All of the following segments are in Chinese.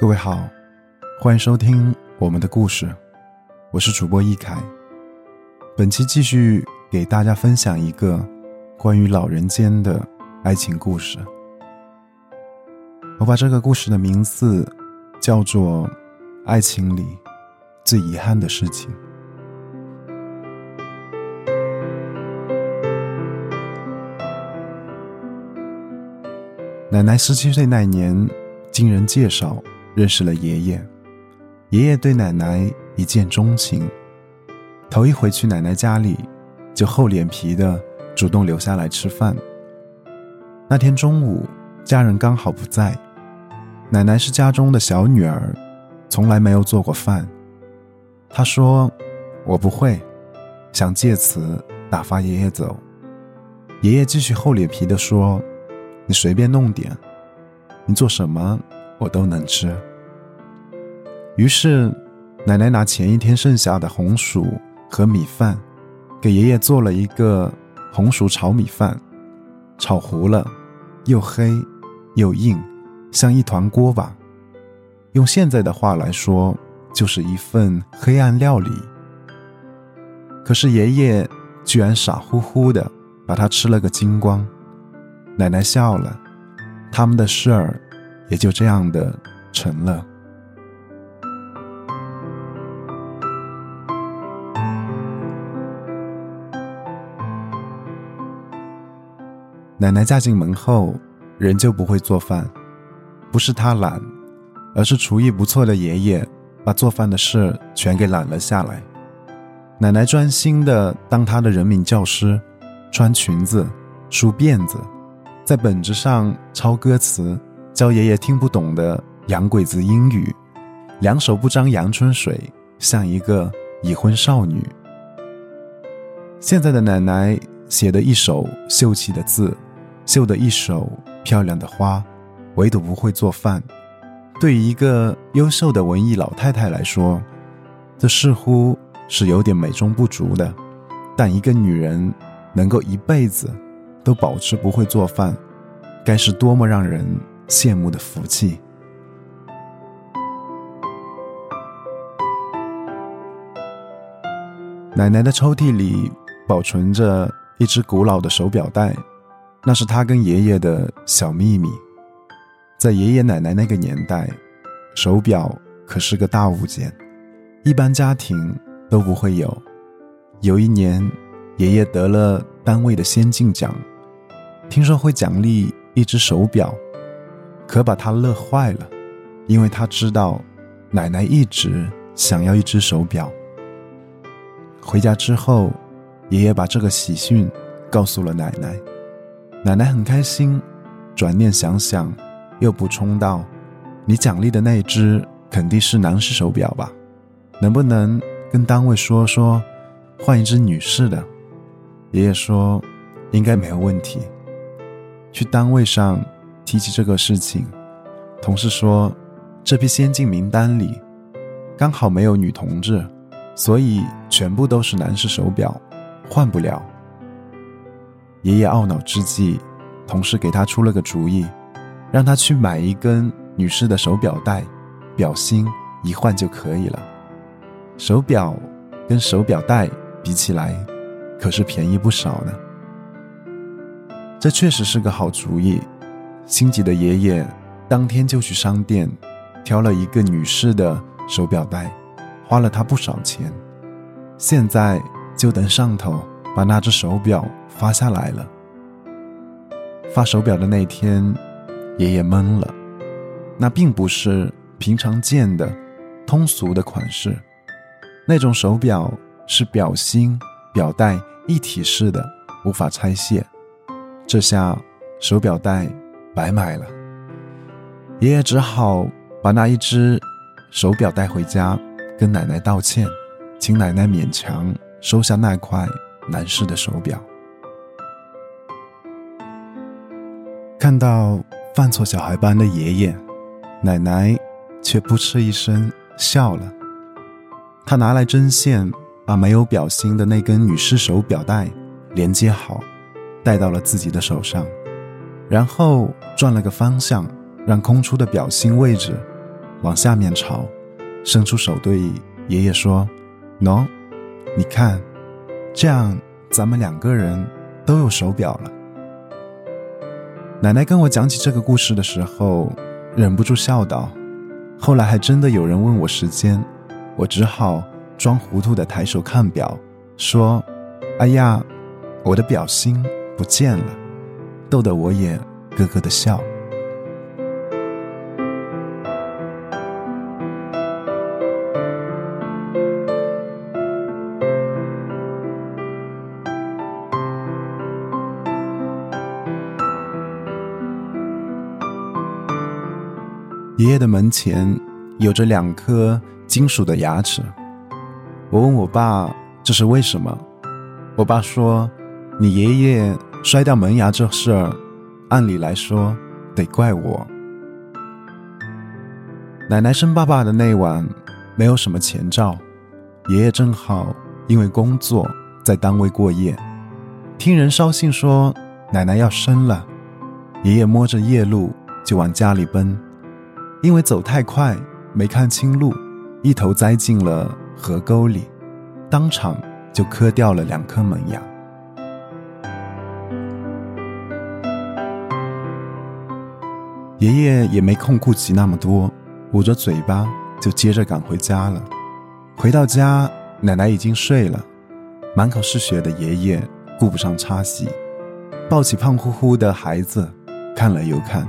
各位好，欢迎收听我们的故事，我是主播易凯。本期继续给大家分享一个关于老人间的爱情故事。我把这个故事的名字叫做《爱情里最遗憾的事情》。奶奶十七岁那年，经人介绍认识了爷爷。爷爷对奶奶一见钟情，头一回去奶奶家里，就厚脸皮的主动留下来吃饭。那天中午，家人刚好不在，奶奶是家中的小女儿，从来没有做过饭。她说：“我不会。”想借此打发爷爷走。爷爷继续厚脸皮的说。你随便弄点，你做什么我都能吃。于是，奶奶拿前一天剩下的红薯和米饭，给爷爷做了一个红薯炒米饭，炒糊了，又黑又硬，像一团锅巴。用现在的话来说，就是一份黑暗料理。可是爷爷居然傻乎乎的把它吃了个精光。奶奶笑了，他们的事儿也就这样的成了。奶奶嫁进门后，人就不会做饭，不是她懒，而是厨艺不错的爷爷把做饭的事全给揽了下来。奶奶专心的当她的人民教师，穿裙子，梳辫子。在本子上抄歌词，教爷爷听不懂的洋鬼子英语，两手不沾阳春水，像一个已婚少女。现在的奶奶写的一手秀气的字，绣的一手漂亮的花，唯独不会做饭。对于一个优秀的文艺老太太来说，这似乎是有点美中不足的。但一个女人能够一辈子。都保持不会做饭，该是多么让人羡慕的福气！奶奶的抽屉里保存着一只古老的手表带，那是她跟爷爷的小秘密。在爷爷奶奶那个年代，手表可是个大物件，一般家庭都不会有。有一年，爷爷得了单位的先进奖。听说会奖励一只手表，可把他乐坏了，因为他知道奶奶一直想要一只手表。回家之后，爷爷把这个喜讯告诉了奶奶，奶奶很开心。转念想想，又补充道：“你奖励的那一只肯定是男士手表吧？能不能跟单位说说，换一只女士的？”爷爷说：“应该没有问题。”去单位上提起这个事情，同事说，这批先进名单里刚好没有女同志，所以全部都是男士手表，换不了。爷爷懊恼之际，同事给他出了个主意，让他去买一根女士的手表带，表芯一换就可以了。手表跟手表带比起来，可是便宜不少呢。这确实是个好主意。心急的爷爷当天就去商店挑了一个女士的手表带，花了他不少钱。现在就等上头把那只手表发下来了。发手表的那天，爷爷懵了。那并不是平常见的通俗的款式，那种手表是表芯、表带一体式的，无法拆卸。这下手表带白买了，爷爷只好把那一只手表带回家，跟奶奶道歉，请奶奶勉强收下那块男士的手表。看到犯错小孩般的爷爷，奶奶却扑哧一声笑了。他拿来针线，把没有表芯的那根女士手表带连接好。戴到了自己的手上，然后转了个方向，让空出的表芯位置往下面朝，伸出手对爷爷说：“喏，你看，这样咱们两个人都有手表了。”奶奶跟我讲起这个故事的时候，忍不住笑道。后来还真的有人问我时间，我只好装糊涂的抬手看表，说：“哎呀，我的表芯不见了。”逗得我也咯咯的笑。爷爷的门前有着两颗金属的牙齿。我问我爸这是为什么，我爸说：“你爷爷摔掉门牙这事儿，按理来说得怪我。”奶奶生爸爸的那晚没有什么前兆，爷爷正好因为工作在单位过夜，听人捎信说奶奶要生了，爷爷摸着夜路就往家里奔。因为走太快，没看清路，一头栽进了河沟里，当场就磕掉了两颗门牙。爷爷也没空顾及那么多，捂着嘴巴就接着赶回家了。回到家，奶奶已经睡了，满口是血的爷爷顾不上擦洗，抱起胖乎乎的孩子，看了又看，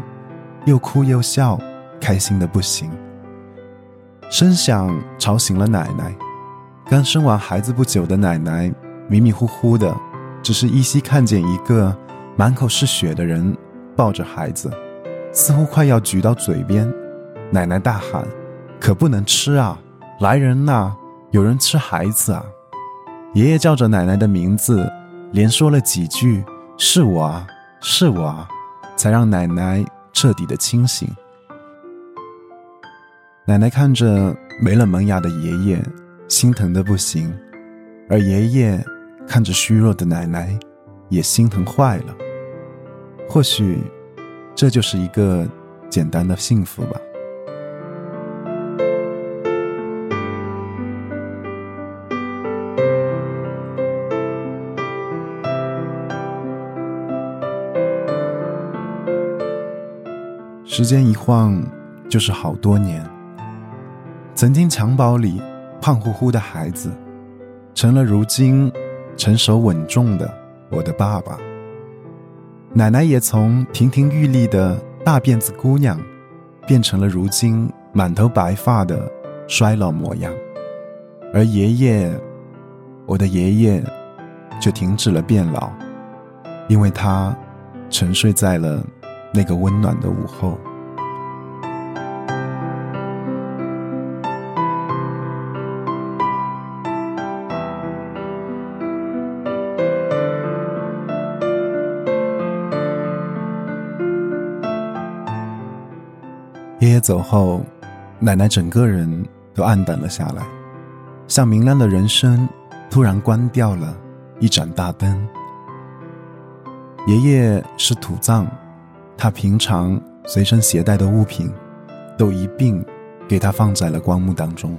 又哭又笑。开心的不行，声响吵醒了奶奶。刚生完孩子不久的奶奶迷迷糊糊的，只是依稀看见一个满口是血的人抱着孩子，似乎快要举到嘴边。奶奶大喊：“可不能吃啊！来人呐，有人吃孩子啊！”爷爷叫着奶奶的名字，连说了几句：“是我啊，是我啊！”才让奶奶彻底的清醒。奶奶看着没了门牙的爷爷，心疼的不行；而爷爷看着虚弱的奶奶，也心疼坏了。或许，这就是一个简单的幸福吧。时间一晃，就是好多年。曾经襁褓里胖乎乎的孩子，成了如今成熟稳重的我的爸爸。奶奶也从亭亭玉立的大辫子姑娘，变成了如今满头白发的衰老模样。而爷爷，我的爷爷，却停止了变老，因为他沉睡在了那个温暖的午后。走后，奶奶整个人都暗淡了下来，像明亮的人生突然关掉了一盏大灯。爷爷是土葬，他平常随身携带的物品，都一并给他放在了棺木当中，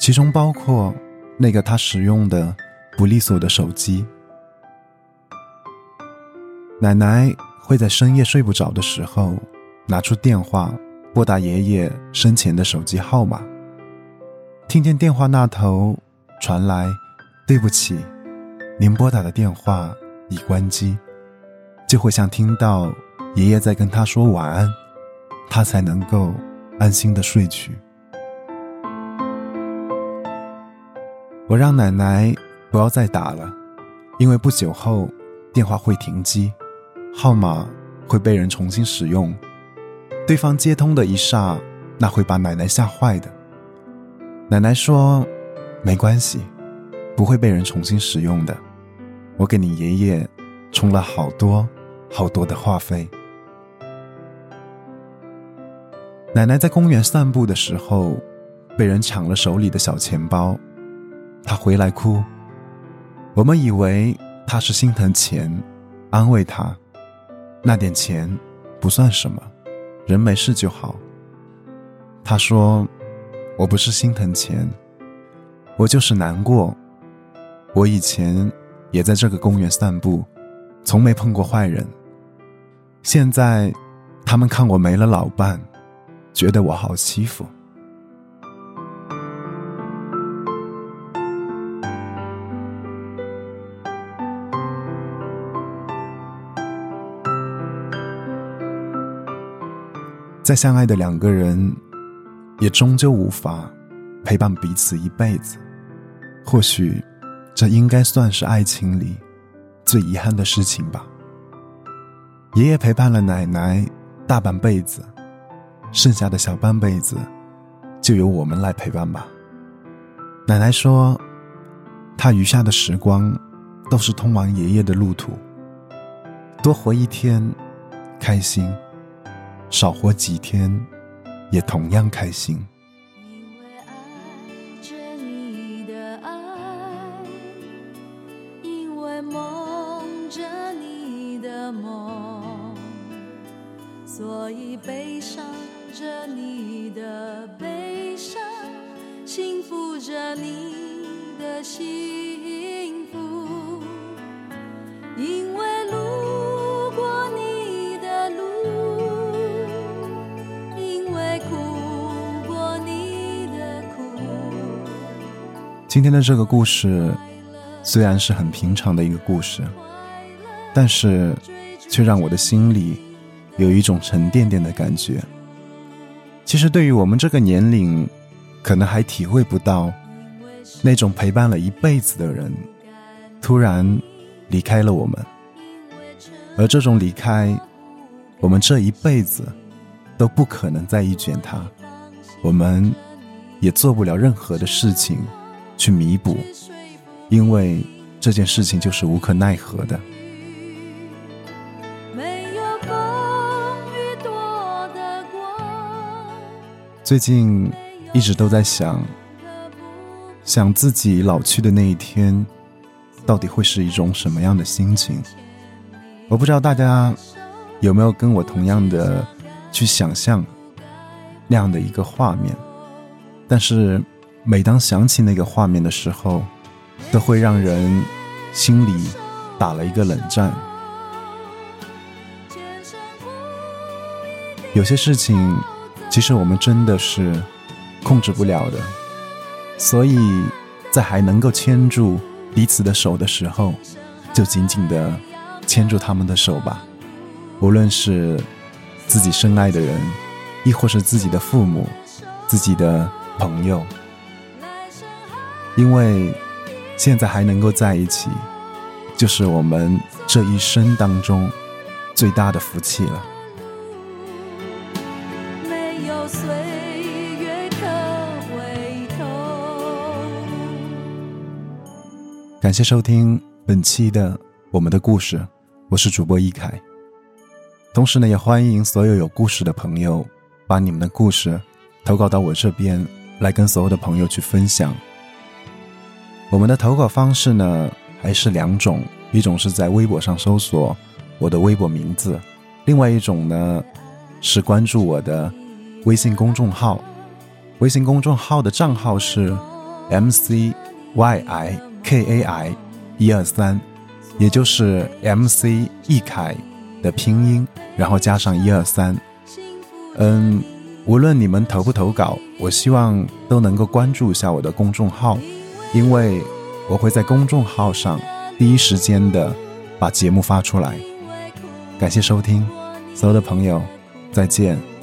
其中包括那个他使用的不利索的手机。奶奶会在深夜睡不着的时候，拿出电话。拨打爷爷生前的手机号码，听见电话那头传来“对不起，您拨打的电话已关机”，就会像听到爷爷在跟他说晚安，他才能够安心的睡去。我让奶奶不要再打了，因为不久后电话会停机，号码会被人重新使用。对方接通的一刹，那会把奶奶吓坏的。奶奶说：“没关系，不会被人重新使用的。我给你爷爷充了好多好多的话费。”奶奶在公园散步的时候，被人抢了手里的小钱包，她回来哭。我们以为她是心疼钱，安慰她，那点钱不算什么。人没事就好，他说：“我不是心疼钱，我就是难过。我以前也在这个公园散步，从没碰过坏人。现在，他们看我没了老伴，觉得我好欺负。”再相爱的两个人，也终究无法陪伴彼此一辈子。或许，这应该算是爱情里最遗憾的事情吧。爷爷陪伴了奶奶大半辈子，剩下的小半辈子，就由我们来陪伴吧。奶奶说，她余下的时光，都是通往爷爷的路途。多活一天，开心。少活几天，也同样开心。因为爱着你的爱，因为梦着你的梦，所以悲伤着你的悲伤，幸福着你的心今天的这个故事，虽然是很平常的一个故事，但是却让我的心里有一种沉甸甸的感觉。其实，对于我们这个年龄，可能还体会不到那种陪伴了一辈子的人突然离开了我们，而这种离开，我们这一辈子都不可能再遇见他，我们也做不了任何的事情。去弥补，因为这件事情就是无可奈何的。最近一直都在想，想自己老去的那一天，到底会是一种什么样的心情？我不知道大家有没有跟我同样的去想象那样的一个画面，但是。每当想起那个画面的时候，都会让人心里打了一个冷战。有些事情，其实我们真的是控制不了的，所以在还能够牵住彼此的手的时候，就紧紧的牵住他们的手吧。无论是自己深爱的人，亦或是自己的父母、自己的朋友。因为现在还能够在一起，就是我们这一生当中最大的福气了。感谢收听本期的我们的故事，我是主播一凯。同时呢，也欢迎所有有故事的朋友把你们的故事投稿到我这边来，跟所有的朋友去分享。我们的投稿方式呢，还是两种，一种是在微博上搜索我的微博名字，另外一种呢是关注我的微信公众号，微信公众号的账号是 M C Y I K A I 一二三，也就是 M C 易凯的拼音，然后加上一二三。嗯，无论你们投不投稿，我希望都能够关注一下我的公众号。因为我会在公众号上第一时间的把节目发出来。感谢收听，所有的朋友，再见。